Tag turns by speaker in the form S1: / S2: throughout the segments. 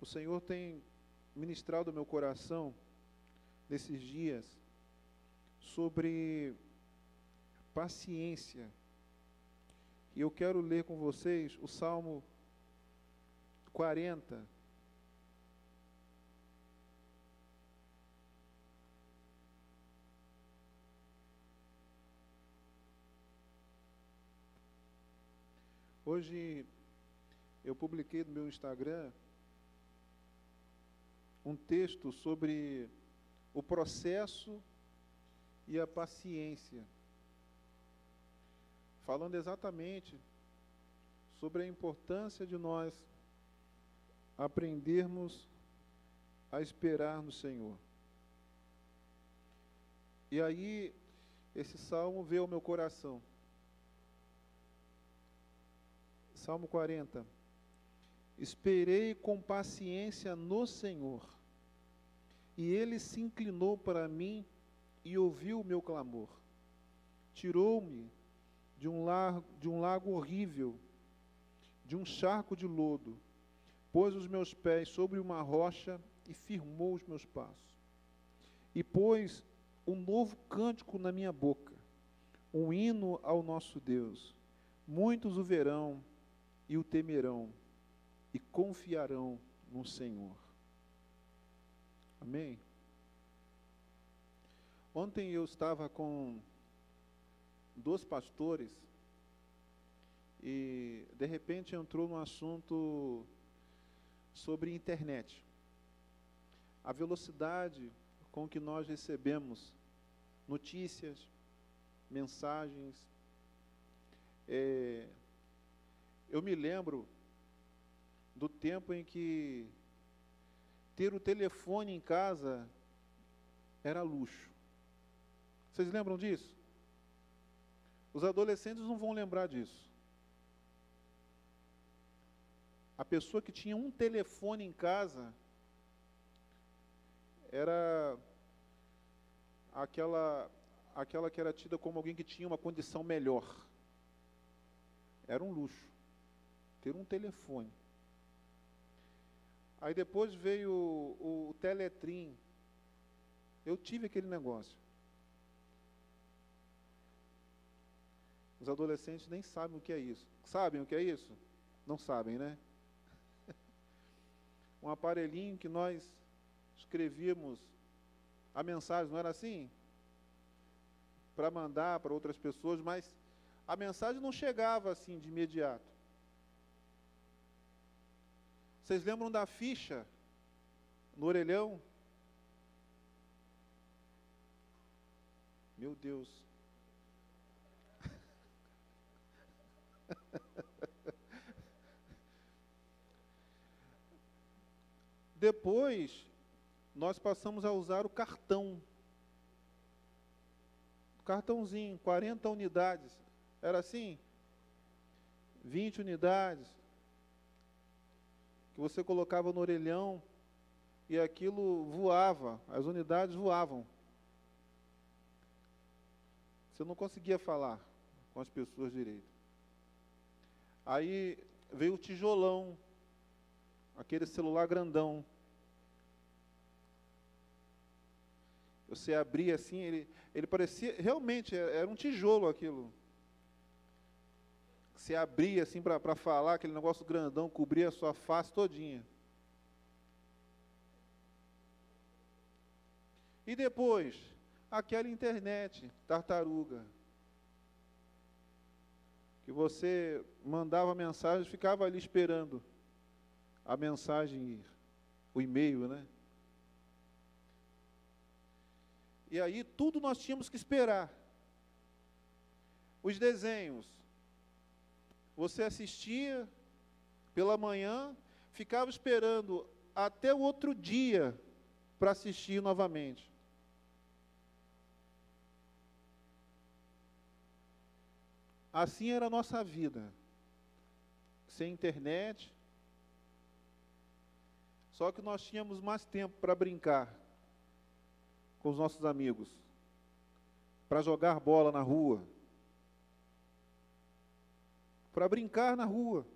S1: o Senhor tem ministrado o meu coração nesses dias sobre paciência. E eu quero ler com vocês o Salmo 40. Hoje eu publiquei no meu Instagram um texto sobre o processo e a paciência, falando exatamente sobre a importância de nós aprendermos a esperar no Senhor. E aí, esse salmo veio ao meu coração. Salmo 40. Esperei com paciência no Senhor, e ele se inclinou para mim e ouviu o meu clamor. Tirou-me de, um de um lago horrível, de um charco de lodo, pôs os meus pés sobre uma rocha e firmou os meus passos. E pôs um novo cântico na minha boca, um hino ao nosso Deus. Muitos o verão e o temerão e confiarão no Senhor. Amém? Ontem eu estava com dois pastores e de repente entrou no assunto sobre internet. A velocidade com que nós recebemos notícias, mensagens. É, eu me lembro do tempo em que ter o telefone em casa era luxo. Vocês lembram disso? Os adolescentes não vão lembrar disso. A pessoa que tinha um telefone em casa era aquela aquela que era tida como alguém que tinha uma condição melhor. Era um luxo ter um telefone. Aí depois veio o, o Teletrim. Eu tive aquele negócio. Os adolescentes nem sabem o que é isso. Sabem o que é isso? Não sabem, né? um aparelhinho que nós escrevíamos a mensagem, não era assim? Para mandar para outras pessoas, mas a mensagem não chegava assim de imediato. Vocês lembram da ficha no orelhão? Meu Deus. Depois, nós passamos a usar o cartão. Cartãozinho, 40 unidades. Era assim? 20 unidades, que você colocava no orelhão e aquilo voava, as unidades voavam. Você não conseguia falar com as pessoas direito. Aí veio o tijolão, aquele celular grandão. Você abria assim, ele, ele parecia, realmente, era um tijolo aquilo. Você abria assim para falar, aquele negócio grandão, cobria a sua face todinha. E depois, aquela internet, tartaruga. Que você mandava mensagem, ficava ali esperando a mensagem ir, o e-mail, né? E aí tudo nós tínhamos que esperar. Os desenhos, você assistia pela manhã, ficava esperando até o outro dia para assistir novamente. Assim era a nossa vida. Sem internet. Só que nós tínhamos mais tempo para brincar com os nossos amigos, para jogar bola na rua para brincar na rua.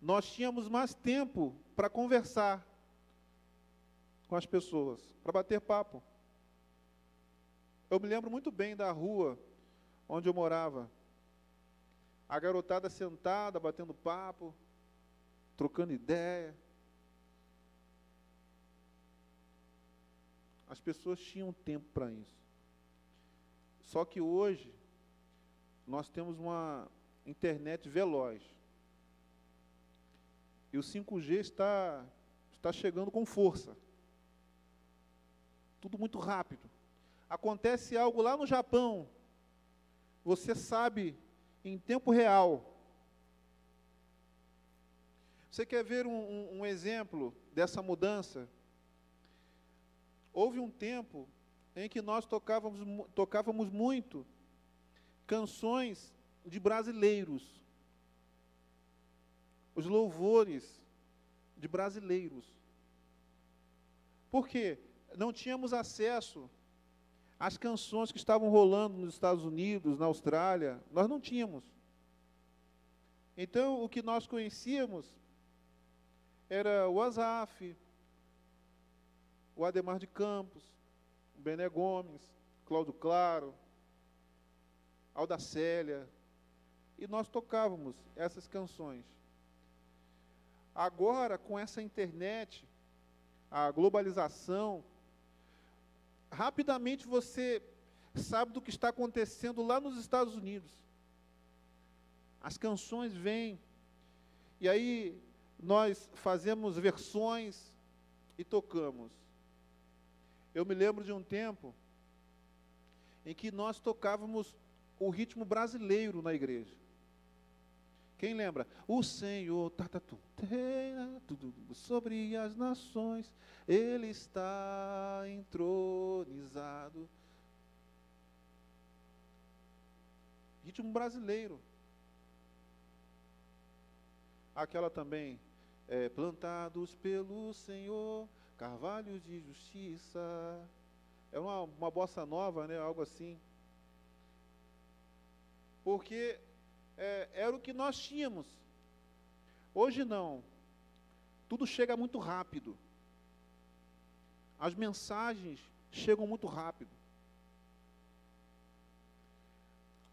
S1: nós tínhamos mais tempo para conversar com as pessoas, para bater papo. Eu me lembro muito bem da rua onde eu morava. A garotada sentada, batendo papo, trocando ideia. As pessoas tinham tempo para isso. Só que hoje nós temos uma internet veloz. E o 5G está, está chegando com força. Tudo muito rápido. Acontece algo lá no Japão, você sabe em tempo real. Você quer ver um, um, exemplo dessa mudança? Houve um tempo em que nós tocávamos, tocávamos muito canções de brasileiros, os louvores de brasileiros. Por quê? Não tínhamos acesso às canções que estavam rolando nos Estados Unidos, na Austrália, nós não tínhamos. Então, o que nós conhecíamos era o Azaf, o Ademar de Campos, o Bené Gomes, Cláudio Claro, Alda Célia, e nós tocávamos essas canções. Agora, com essa internet, a globalização, rapidamente você sabe do que está acontecendo lá nos Estados Unidos. As canções vêm, e aí nós fazemos versões e tocamos. Eu me lembro de um tempo em que nós tocávamos o ritmo brasileiro na igreja. Quem lembra? O Senhor tá, tá, sobre as nações, Ele está entronizado. Ritmo brasileiro. Aquela também, é, plantados pelo Senhor, carvalhos de justiça. É uma, uma bossa nova, né? Algo assim. Porque é, era o que nós tínhamos. Hoje não. Tudo chega muito rápido. As mensagens chegam muito rápido.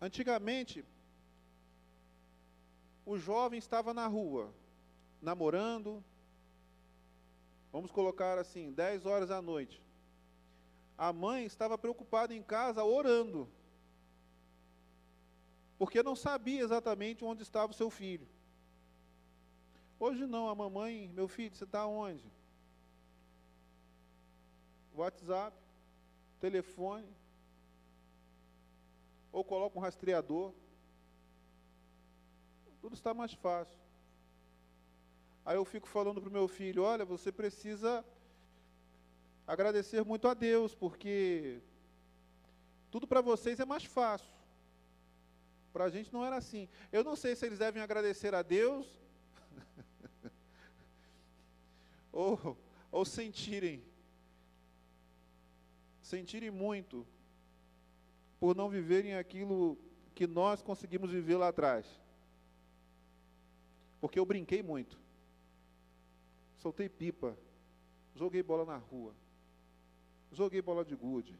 S1: Antigamente, o jovem estava na rua, namorando, vamos colocar assim, 10 horas da noite. A mãe estava preocupada em casa orando porque não sabia exatamente onde estava o seu filho. Hoje não, a mamãe, meu filho, você está onde? WhatsApp, telefone, ou coloca um rastreador. Tudo está mais fácil. Aí eu fico falando para o meu filho, olha, você precisa agradecer muito a Deus, porque tudo para vocês é mais fácil. Para a gente não era assim. Eu não sei se eles devem agradecer a Deus ou, ou sentirem sentirem muito por não viverem aquilo que nós conseguimos viver lá atrás. Porque eu brinquei muito. Soltei pipa, joguei bola na rua, joguei bola de gude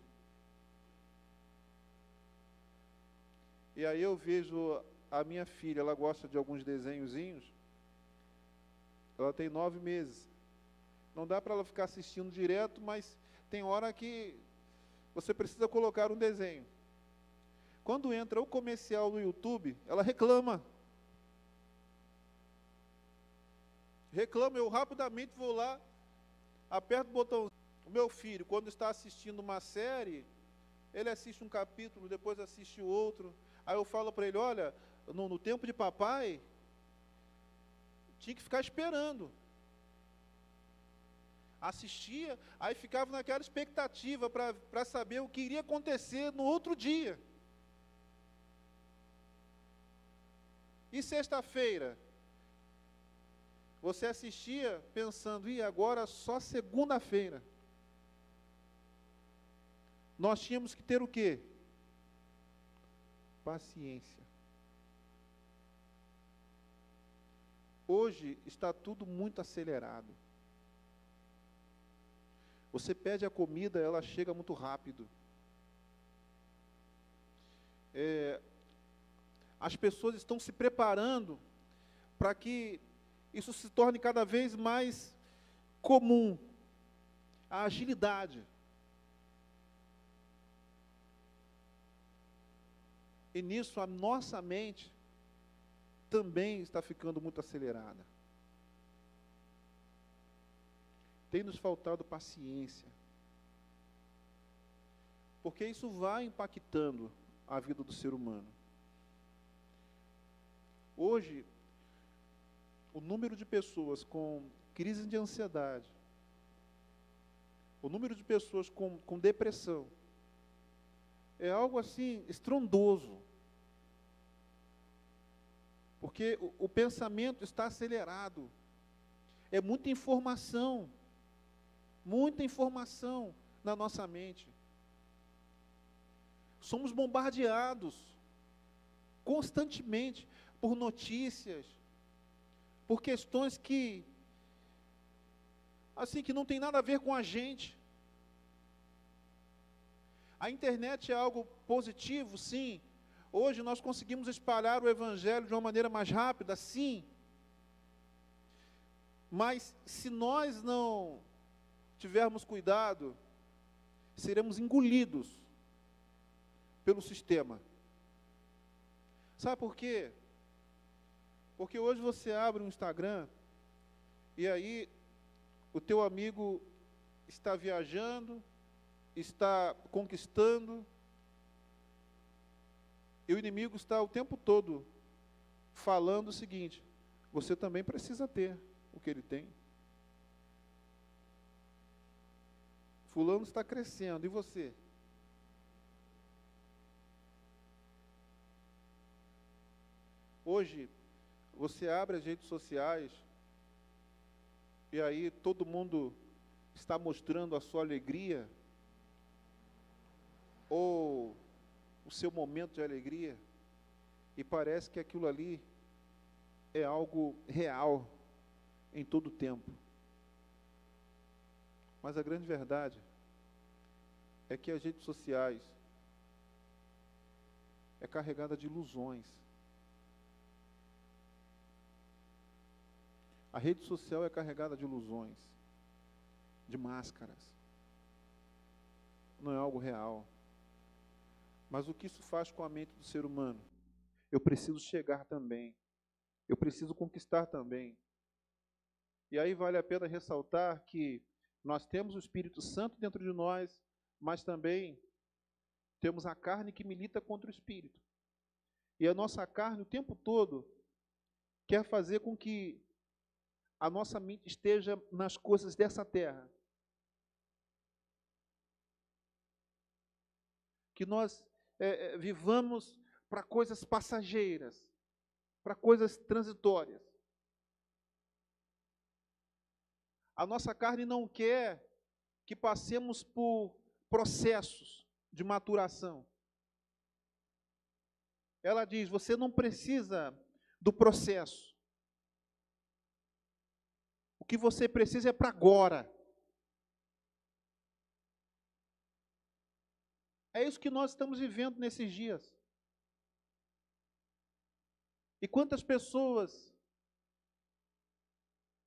S1: E aí eu vejo a minha filha, ela gosta de alguns desenhozinhos. Ela tem nove meses. Não dá para ela ficar assistindo direto, mas tem hora que você precisa colocar um desenho. Quando entra o comercial no YouTube, ela reclama. Reclama, eu rapidamente vou lá, aperto o botão. O meu filho, quando está assistindo uma série, ele assiste um capítulo, depois assiste outro. Aí eu falo para ele: olha, no, no tempo de papai, tinha que ficar esperando. Assistia, aí ficava naquela expectativa para saber o que iria acontecer no outro dia. E sexta-feira? Você assistia pensando, e agora só segunda-feira. Nós tínhamos que ter o quê? Paciência. Hoje está tudo muito acelerado. Você pede a comida, ela chega muito rápido. É, as pessoas estão se preparando para que isso se torne cada vez mais comum. A agilidade. E nisso a nossa mente também está ficando muito acelerada. Tem nos faltado paciência. Porque isso vai impactando a vida do ser humano. Hoje, o número de pessoas com crise de ansiedade, o número de pessoas com, com depressão, é algo assim estrondoso. Porque o, o pensamento está acelerado. É muita informação. Muita informação na nossa mente. Somos bombardeados constantemente por notícias, por questões que assim que não tem nada a ver com a gente. A internet é algo positivo, sim. Hoje nós conseguimos espalhar o evangelho de uma maneira mais rápida, sim. Mas se nós não tivermos cuidado, seremos engolidos pelo sistema. Sabe por quê? Porque hoje você abre um Instagram e aí o teu amigo está viajando, está conquistando, e o inimigo está o tempo todo falando o seguinte: você também precisa ter o que ele tem. Fulano está crescendo, e você? Hoje, você abre as redes sociais e aí todo mundo está mostrando a sua alegria ou o seu momento de alegria e parece que aquilo ali é algo real em todo o tempo. Mas a grande verdade é que as redes sociais é carregada de ilusões. A rede social é carregada de ilusões, de máscaras. Não é algo real. Mas o que isso faz com a mente do ser humano? Eu preciso chegar também. Eu preciso conquistar também. E aí vale a pena ressaltar que nós temos o Espírito Santo dentro de nós, mas também temos a carne que milita contra o espírito. E a nossa carne o tempo todo quer fazer com que a nossa mente esteja nas coisas dessa terra. Que nós é, é, vivamos para coisas passageiras, para coisas transitórias. A nossa carne não quer que passemos por processos de maturação. Ela diz: você não precisa do processo. O que você precisa é para agora. É isso que nós estamos vivendo nesses dias. E quantas pessoas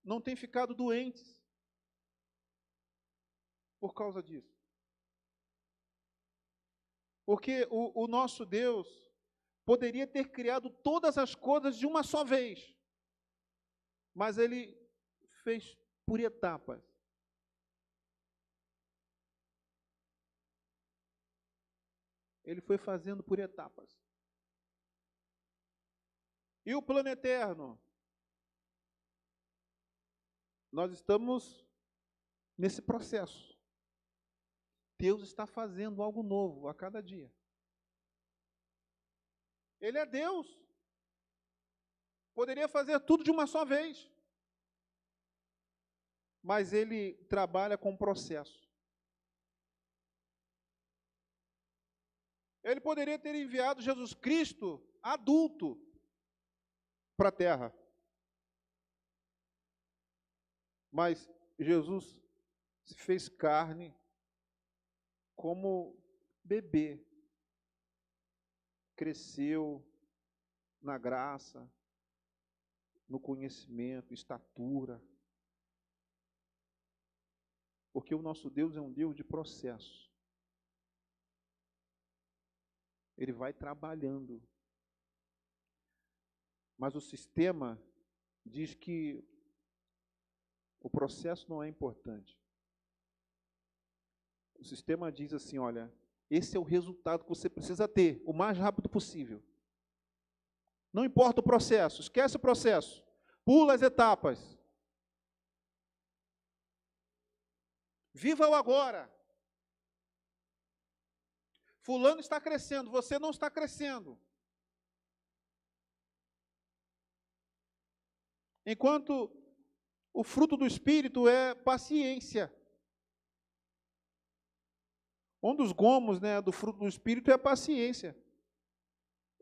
S1: não têm ficado doentes por causa disso? Porque o, o nosso Deus poderia ter criado todas as coisas de uma só vez, mas Ele fez por etapas. Ele foi fazendo por etapas. E o plano eterno? Nós estamos nesse processo. Deus está fazendo algo novo a cada dia. Ele é Deus. Poderia fazer tudo de uma só vez. Mas ele trabalha com processo. Ele poderia ter enviado Jesus Cristo adulto para a terra. Mas Jesus se fez carne como bebê. Cresceu na graça, no conhecimento, estatura. Porque o nosso Deus é um Deus de processo. Ele vai trabalhando. Mas o sistema diz que o processo não é importante. O sistema diz assim: olha, esse é o resultado que você precisa ter o mais rápido possível. Não importa o processo, esquece o processo. Pula as etapas. Viva o agora. Fulano está crescendo, você não está crescendo. Enquanto o fruto do Espírito é paciência. Um dos gomos né, do fruto do Espírito é a paciência.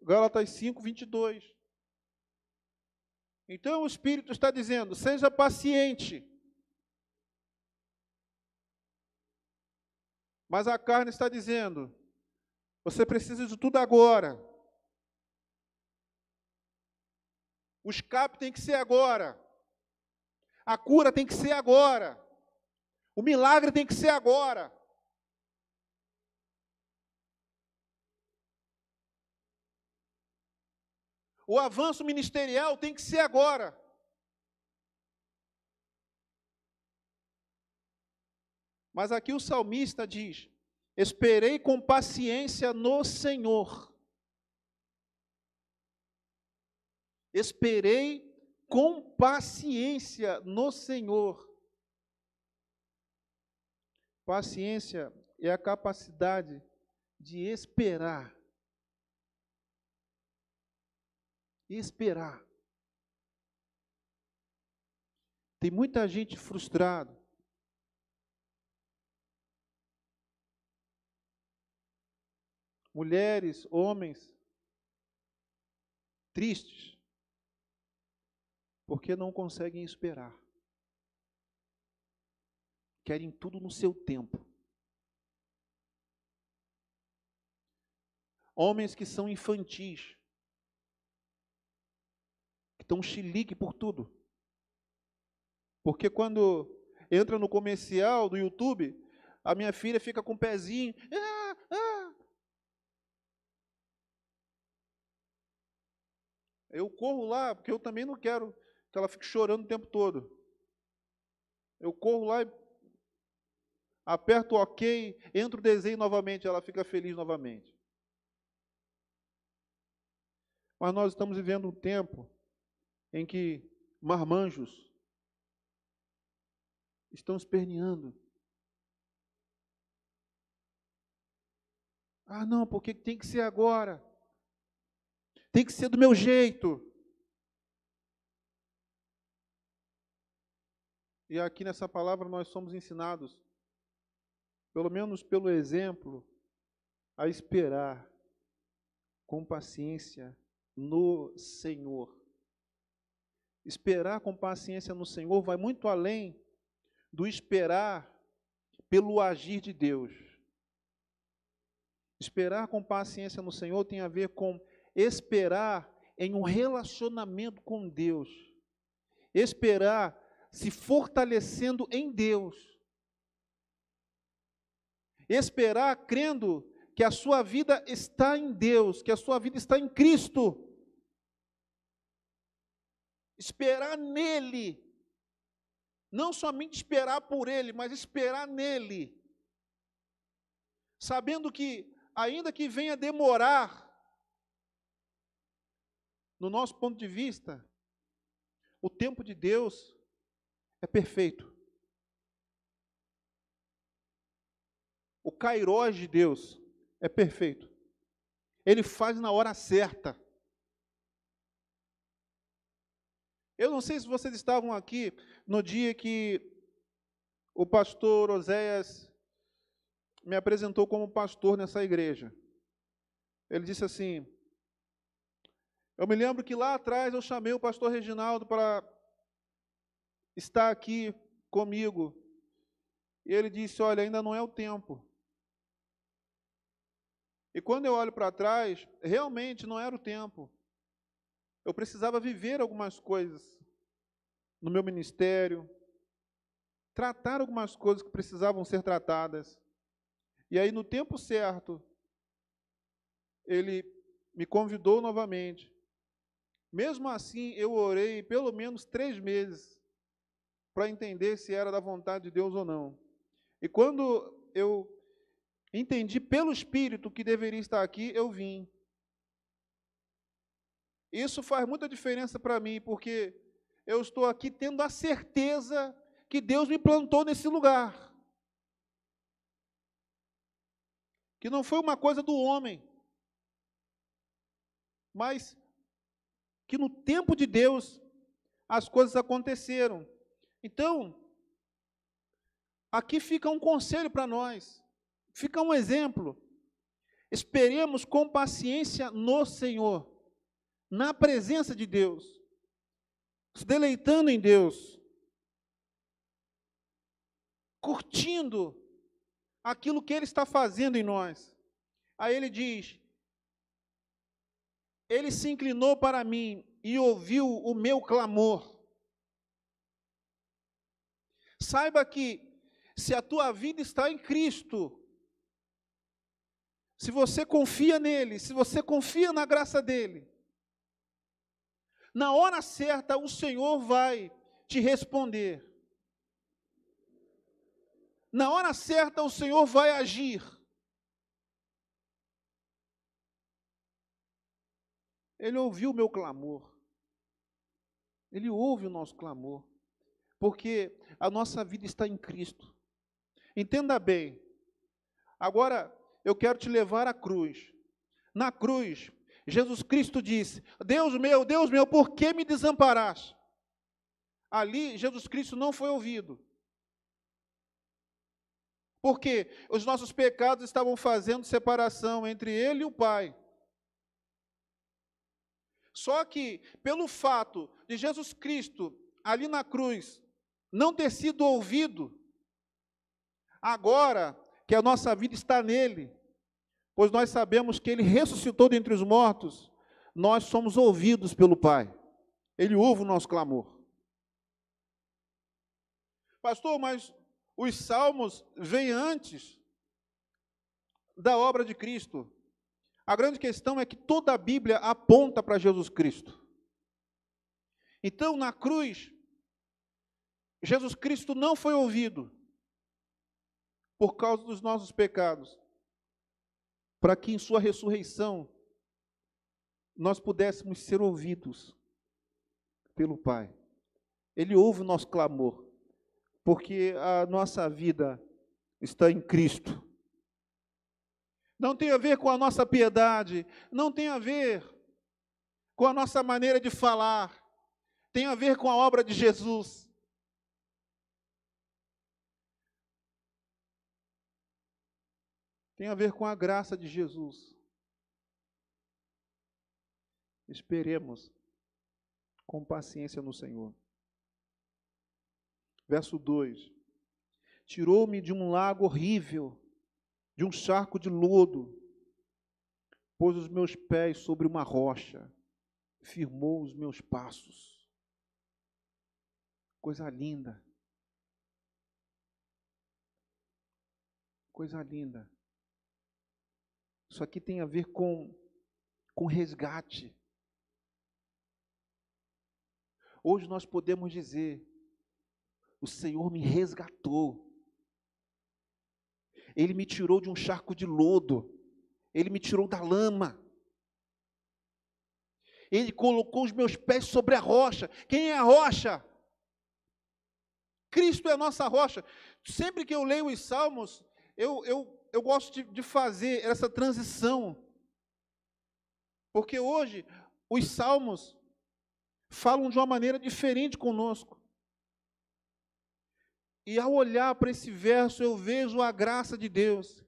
S1: Gálatas 5, 22. Então o Espírito está dizendo: seja paciente. Mas a carne está dizendo: você precisa de tudo agora. O escape tem que ser agora. A cura tem que ser agora. O milagre tem que ser agora. O avanço ministerial tem que ser agora. Mas aqui o salmista diz: Esperei com paciência no Senhor. Esperei com paciência no Senhor. Paciência é a capacidade de esperar esperar. Tem muita gente frustrada. Mulheres, homens, tristes, porque não conseguem esperar. Querem tudo no seu tempo. Homens que são infantis, estão chilique por tudo. Porque quando entra no comercial do YouTube, a minha filha fica com o pezinho. Ah, ah. Eu corro lá, porque eu também não quero que ela fique chorando o tempo todo. Eu corro lá e aperto o OK, entro o desenho novamente, ela fica feliz novamente. Mas nós estamos vivendo um tempo em que marmanjos estão esperneando. Ah, não, porque tem que ser agora. Tem que ser do meu jeito. E aqui nessa palavra nós somos ensinados, pelo menos pelo exemplo, a esperar com paciência no Senhor. Esperar com paciência no Senhor vai muito além do esperar pelo agir de Deus. Esperar com paciência no Senhor tem a ver com esperar em um relacionamento com Deus. Esperar se fortalecendo em Deus. Esperar crendo que a sua vida está em Deus, que a sua vida está em Cristo esperar nele. Não somente esperar por ele, mas esperar nele. Sabendo que, ainda que venha demorar, no nosso ponto de vista, o tempo de Deus é perfeito. O kairós de Deus é perfeito. Ele faz na hora certa. Eu não sei se vocês estavam aqui no dia que o pastor Oséias me apresentou como pastor nessa igreja. Ele disse assim: Eu me lembro que lá atrás eu chamei o pastor Reginaldo para estar aqui comigo. E ele disse: Olha, ainda não é o tempo. E quando eu olho para trás, realmente não era o tempo. Eu precisava viver algumas coisas no meu ministério, tratar algumas coisas que precisavam ser tratadas. E aí, no tempo certo, ele me convidou novamente. Mesmo assim, eu orei pelo menos três meses para entender se era da vontade de Deus ou não. E quando eu entendi pelo Espírito que deveria estar aqui, eu vim. Isso faz muita diferença para mim, porque eu estou aqui tendo a certeza que Deus me plantou nesse lugar. Que não foi uma coisa do homem, mas que no tempo de Deus as coisas aconteceram. Então, aqui fica um conselho para nós, fica um exemplo. Esperemos com paciência no Senhor, na presença de Deus, se deleitando em Deus, curtindo aquilo que Ele está fazendo em nós. Aí ele diz: ele se inclinou para mim e ouviu o meu clamor. Saiba que, se a tua vida está em Cristo, se você confia nele, se você confia na graça dele, na hora certa o Senhor vai te responder. Na hora certa o Senhor vai agir. Ele ouviu o meu clamor. Ele ouve o nosso clamor. Porque a nossa vida está em Cristo. Entenda bem. Agora, eu quero te levar à cruz. Na cruz, Jesus Cristo disse: Deus meu, Deus meu, por que me desamparaste? Ali, Jesus Cristo não foi ouvido. Porque os nossos pecados estavam fazendo separação entre Ele e o Pai. Só que, pelo fato de Jesus Cristo ali na cruz não ter sido ouvido, agora que a nossa vida está nele, pois nós sabemos que ele ressuscitou dentre os mortos, nós somos ouvidos pelo Pai. Ele ouve o nosso clamor. Pastor, mas os salmos vêm antes da obra de Cristo. A grande questão é que toda a Bíblia aponta para Jesus Cristo. Então, na cruz, Jesus Cristo não foi ouvido por causa dos nossos pecados, para que em Sua ressurreição nós pudéssemos ser ouvidos pelo Pai. Ele ouve o nosso clamor, porque a nossa vida está em Cristo não tem a ver com a nossa piedade, não tem a ver com a nossa maneira de falar, tem a ver com a obra de Jesus. Tem a ver com a graça de Jesus. Esperemos com paciência no Senhor. Verso 2: Tirou-me de um lago horrível de um charco de lodo, pôs os meus pés sobre uma rocha, firmou os meus passos. Coisa linda. Coisa linda. Isso aqui tem a ver com, com resgate. Hoje nós podemos dizer: o Senhor me resgatou. Ele me tirou de um charco de lodo. Ele me tirou da lama. Ele colocou os meus pés sobre a rocha. Quem é a rocha? Cristo é a nossa rocha. Sempre que eu leio os salmos, eu, eu, eu gosto de, de fazer essa transição. Porque hoje os salmos falam de uma maneira diferente conosco. E ao olhar para esse verso, eu vejo a graça de Deus.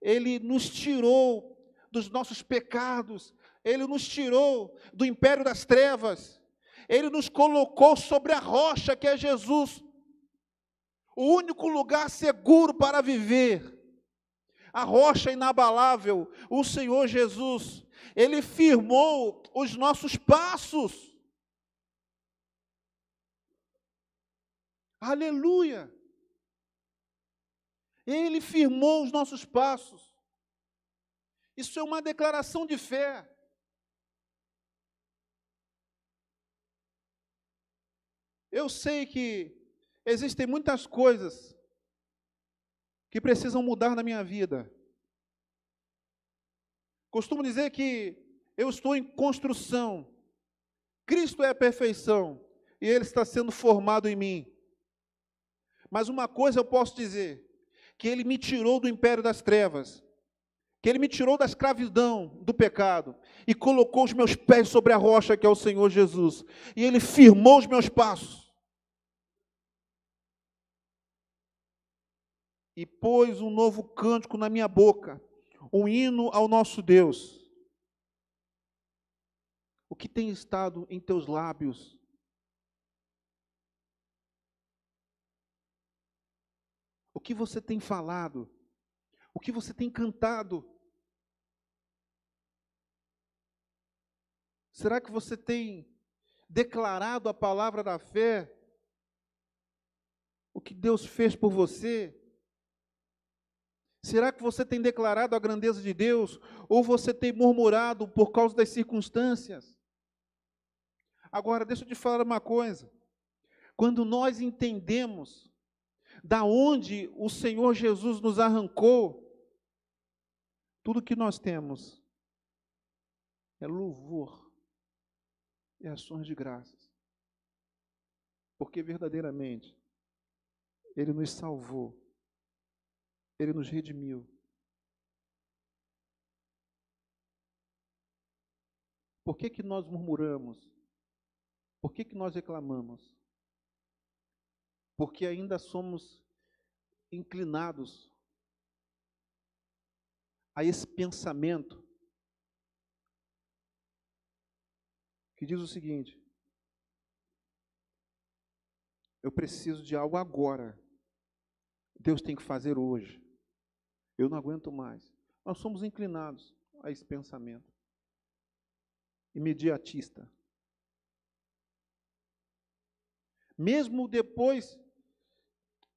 S1: Ele nos tirou dos nossos pecados, ele nos tirou do império das trevas, ele nos colocou sobre a rocha que é Jesus. o único lugar seguro para viver, a rocha inabalável, o Senhor Jesus, Ele firmou os nossos passos. Aleluia! Ele firmou os nossos passos. Isso é uma declaração de fé. Eu sei que existem muitas coisas que precisam mudar na minha vida. Costumo dizer que eu estou em construção. Cristo é a perfeição e Ele está sendo formado em mim. Mas uma coisa eu posso dizer: que Ele me tirou do império das trevas, que Ele me tirou da escravidão, do pecado, e colocou os meus pés sobre a rocha que é o Senhor Jesus, e Ele firmou os meus passos. E pôs um novo cântico na minha boca, um hino ao nosso Deus. O que tem estado em teus lábios? O que você tem falado? O que você tem cantado? Será que você tem declarado a palavra da fé? O que Deus fez por você? Será que você tem declarado a grandeza de Deus? Ou você tem murmurado por causa das circunstâncias? Agora, deixa eu te falar uma coisa. Quando nós entendemos da onde o Senhor Jesus nos arrancou, tudo que nós temos é louvor e ações de graças. Porque verdadeiramente Ele nos salvou, Ele nos redimiu. Por que, que nós murmuramos? Por que, que nós reclamamos? Porque ainda somos inclinados a esse pensamento que diz o seguinte: eu preciso de algo agora. Deus tem que fazer hoje. Eu não aguento mais. Nós somos inclinados a esse pensamento imediatista. Mesmo depois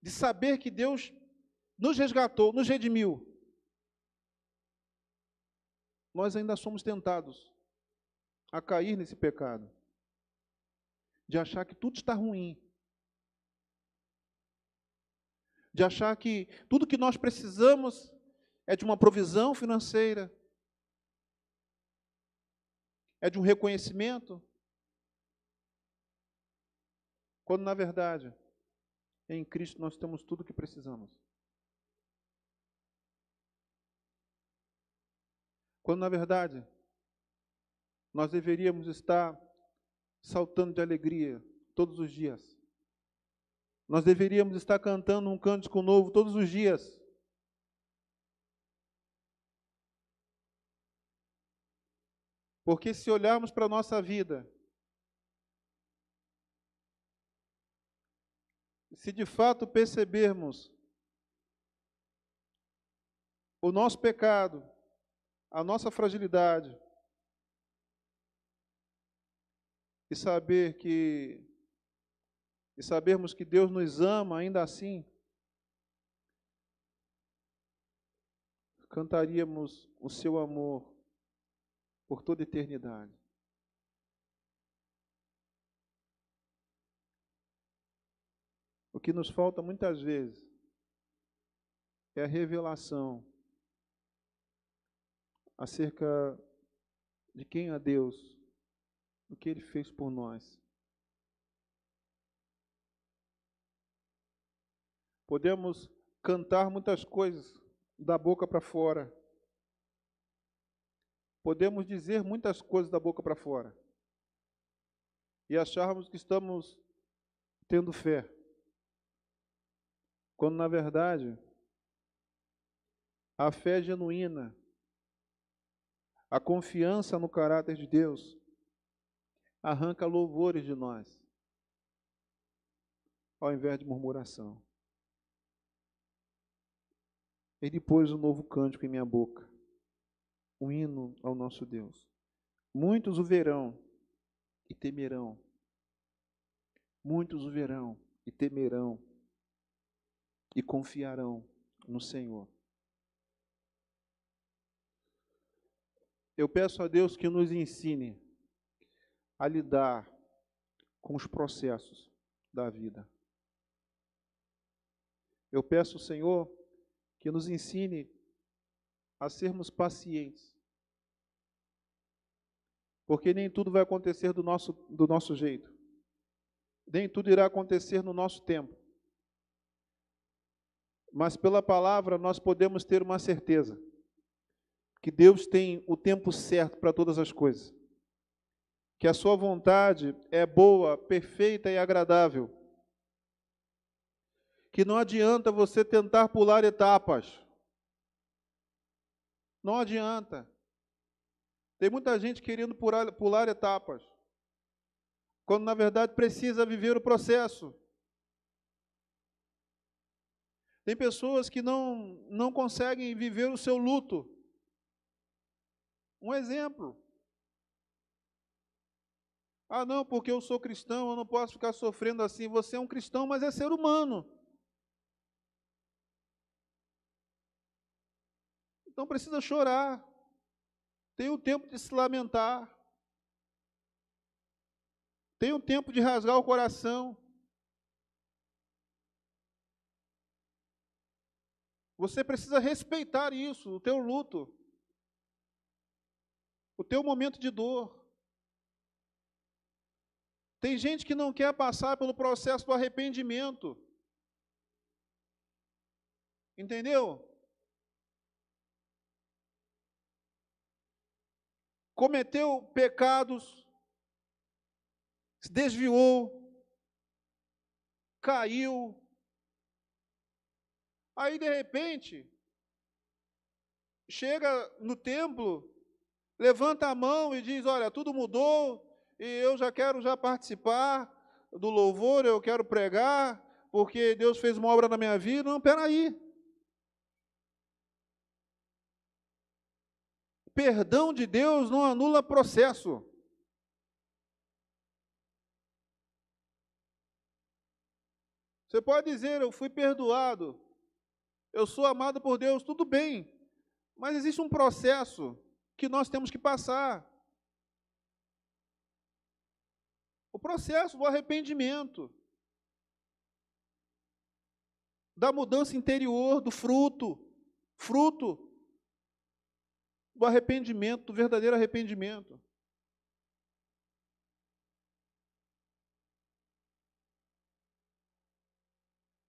S1: de saber que Deus nos resgatou, nos redimiu, nós ainda somos tentados a cair nesse pecado, de achar que tudo está ruim, de achar que tudo que nós precisamos é de uma provisão financeira, é de um reconhecimento, quando na verdade em Cristo nós temos tudo o que precisamos. Quando na verdade nós deveríamos estar saltando de alegria todos os dias. Nós deveríamos estar cantando um cântico novo todos os dias. Porque se olharmos para a nossa vida se de fato percebermos o nosso pecado, a nossa fragilidade, e saber que e sabermos que Deus nos ama ainda assim, cantaríamos o seu amor por toda eternidade. Que nos falta muitas vezes é a revelação acerca de quem é Deus, o que Ele fez por nós. Podemos cantar muitas coisas da boca para fora. Podemos dizer muitas coisas da boca para fora. E acharmos que estamos tendo fé. Quando na verdade a fé genuína, a confiança no caráter de Deus, arranca louvores de nós, ao invés de murmuração. Ele pôs um novo cântico em minha boca, um hino ao nosso Deus. Muitos o verão e temerão. Muitos o verão e temerão e confiarão no Senhor. Eu peço a Deus que nos ensine a lidar com os processos da vida. Eu peço, Senhor, que nos ensine a sermos pacientes. Porque nem tudo vai acontecer do nosso, do nosso jeito. Nem tudo irá acontecer no nosso tempo. Mas pela palavra nós podemos ter uma certeza que Deus tem o tempo certo para todas as coisas. Que a sua vontade é boa, perfeita e agradável. Que não adianta você tentar pular etapas. Não adianta. Tem muita gente querendo pular, pular etapas, quando na verdade precisa viver o processo. Tem pessoas que não, não conseguem viver o seu luto. Um exemplo. Ah, não, porque eu sou cristão, eu não posso ficar sofrendo assim. Você é um cristão, mas é ser humano. Então precisa chorar. Tem o tempo de se lamentar. Tem o tempo de rasgar o coração. Você precisa respeitar isso, o teu luto, o teu momento de dor. Tem gente que não quer passar pelo processo do arrependimento. Entendeu? cometeu pecados, se desviou, caiu. Aí, de repente, chega no templo, levanta a mão e diz: Olha, tudo mudou e eu já quero já participar do louvor, eu quero pregar, porque Deus fez uma obra na minha vida. Não, peraí. Perdão de Deus não anula processo. Você pode dizer, eu fui perdoado, eu sou amado por Deus, tudo bem, mas existe um processo que nós temos que passar. O processo do arrependimento, da mudança interior, do fruto, fruto do arrependimento, do verdadeiro arrependimento.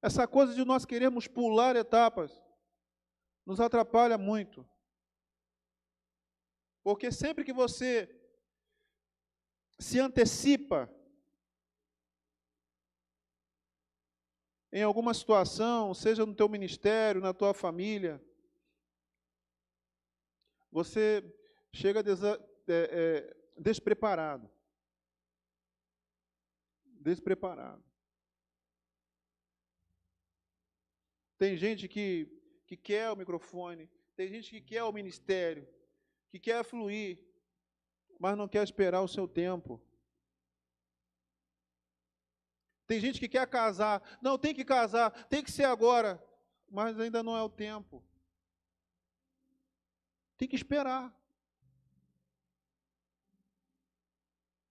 S1: Essa coisa de nós queremos pular etapas nos atrapalha muito. Porque sempre que você se antecipa em alguma situação, seja no teu ministério, na tua família, você chega é, é, despreparado. Despreparado. Tem gente que, que quer o microfone, tem gente que quer o ministério, que quer fluir, mas não quer esperar o seu tempo. Tem gente que quer casar, não, tem que casar, tem que ser agora, mas ainda não é o tempo. Tem que esperar.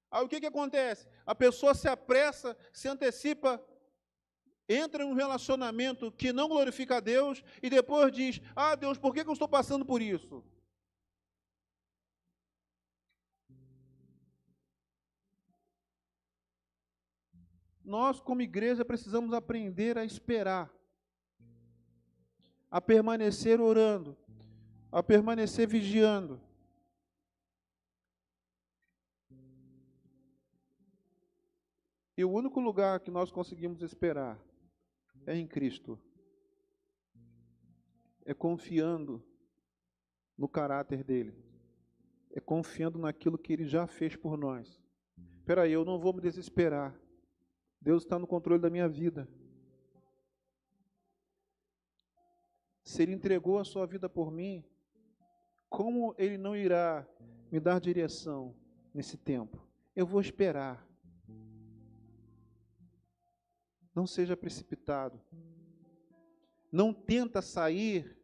S1: Aí o que, que acontece? A pessoa se apressa, se antecipa, entra em um relacionamento que não glorifica a Deus e depois diz: Ah, Deus, por que, eu estou passando por isso? Nós, como igreja, precisamos aprender a esperar, a permanecer orando, a permanecer vigiando. E o único lugar que nós conseguimos esperar é em Cristo. É confiando no caráter dele. É confiando naquilo que ele já fez por nós. Espera aí, eu não vou me desesperar. Deus está no controle da minha vida. Se Ele entregou a sua vida por mim, como Ele não irá me dar direção nesse tempo? Eu vou esperar. Não seja precipitado. Não tenta sair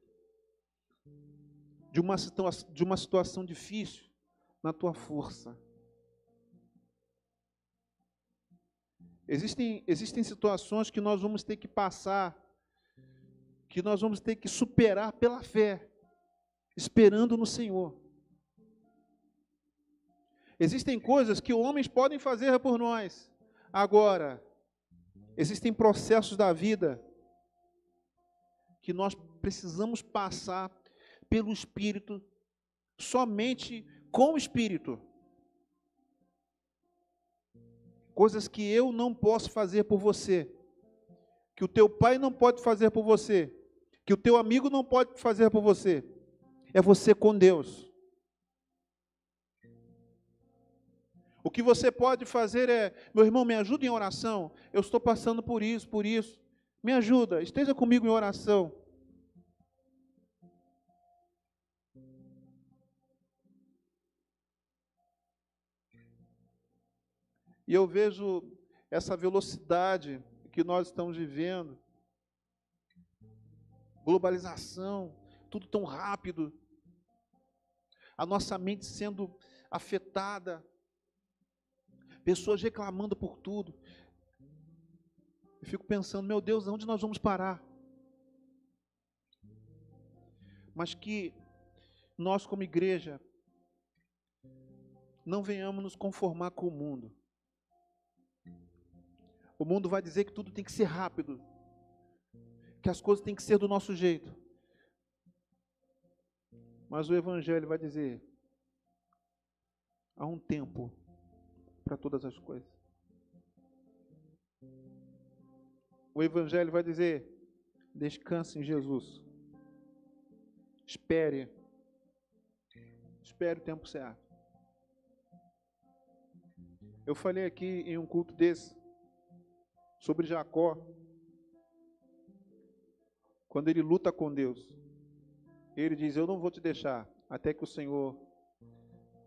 S1: de uma, de uma situação difícil na tua força. Existem, existem situações que nós vamos ter que passar, que nós vamos ter que superar pela fé, esperando no Senhor. Existem coisas que homens podem fazer por nós. Agora, existem processos da vida que nós precisamos passar pelo Espírito, somente com o Espírito. Coisas que eu não posso fazer por você, que o teu pai não pode fazer por você, que o teu amigo não pode fazer por você. É você com Deus. O que você pode fazer é, meu irmão, me ajuda em oração. Eu estou passando por isso, por isso. Me ajuda, esteja comigo em oração. E eu vejo essa velocidade que nós estamos vivendo, globalização, tudo tão rápido, a nossa mente sendo afetada, pessoas reclamando por tudo. Eu fico pensando, meu Deus, onde nós vamos parar? Mas que nós, como igreja, não venhamos nos conformar com o mundo. O mundo vai dizer que tudo tem que ser rápido, que as coisas têm que ser do nosso jeito. Mas o Evangelho vai dizer: há um tempo para todas as coisas. O Evangelho vai dizer: descanse em Jesus. Espere. Espere o tempo certo. Eu falei aqui em um culto desse sobre Jacó, quando ele luta com Deus, ele diz: Eu não vou te deixar até que o Senhor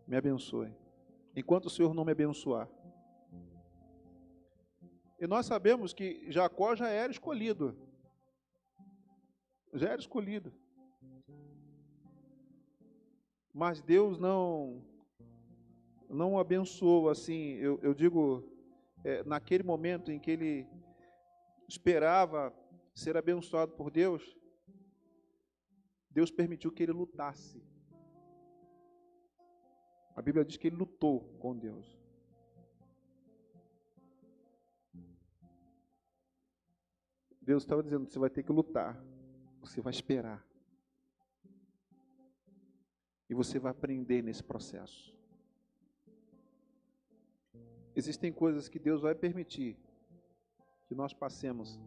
S1: me abençoe. Enquanto o Senhor não me abençoar. E nós sabemos que Jacó já era escolhido. Já era escolhido. Mas Deus não não o abençoou assim, eu, eu digo é, naquele momento em que ele esperava ser abençoado por Deus, Deus permitiu que ele lutasse. A Bíblia diz que ele lutou com Deus. Deus estava dizendo: você vai ter que lutar, você vai esperar. E você vai aprender nesse processo. Existem coisas que Deus vai permitir que nós passemos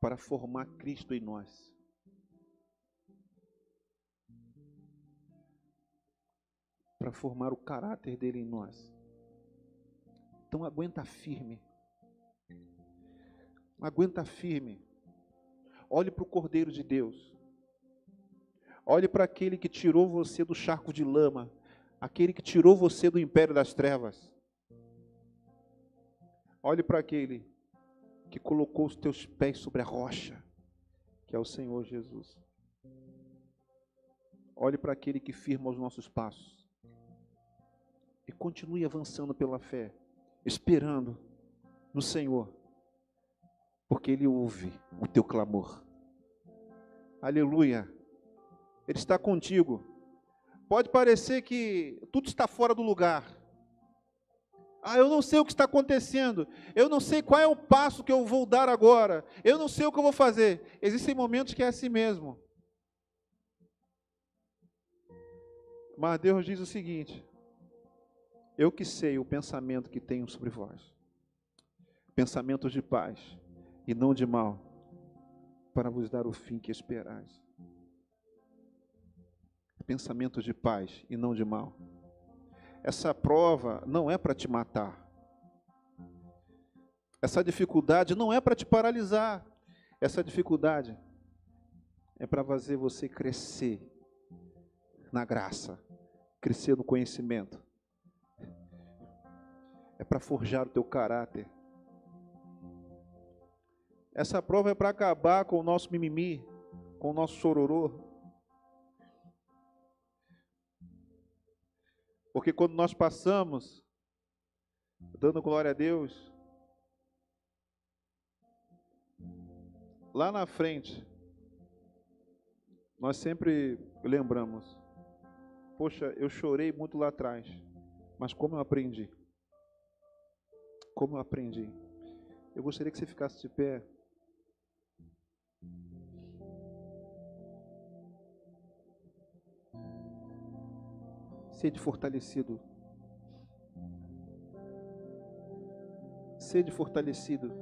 S1: para formar Cristo em nós. Para formar o caráter dele em nós. Então aguenta firme. Aguenta firme. Olhe para o Cordeiro de Deus. Olhe para aquele que tirou você do charco de lama aquele que tirou você do império das trevas. Olhe para aquele que colocou os teus pés sobre a rocha, que é o Senhor Jesus. Olhe para aquele que firma os nossos passos. E continue avançando pela fé, esperando no Senhor, porque Ele ouve o teu clamor. Aleluia. Ele está contigo. Pode parecer que tudo está fora do lugar. Ah, eu não sei o que está acontecendo. Eu não sei qual é o passo que eu vou dar agora. Eu não sei o que eu vou fazer. Existem momentos que é assim mesmo. Mas Deus diz o seguinte: Eu que sei o pensamento que tenho sobre vós, pensamentos de paz e não de mal, para vos dar o fim que esperais pensamentos de paz e não de mal. Essa prova não é para te matar. Essa dificuldade não é para te paralisar. Essa dificuldade é para fazer você crescer na graça, crescer no conhecimento. É para forjar o teu caráter. Essa prova é para acabar com o nosso mimimi, com o nosso chororô. Porque quando nós passamos, dando glória a Deus, lá na frente, nós sempre lembramos: poxa, eu chorei muito lá atrás, mas como eu aprendi? Como eu aprendi? Eu gostaria que você ficasse de pé. Sede fortalecido. Sede fortalecido.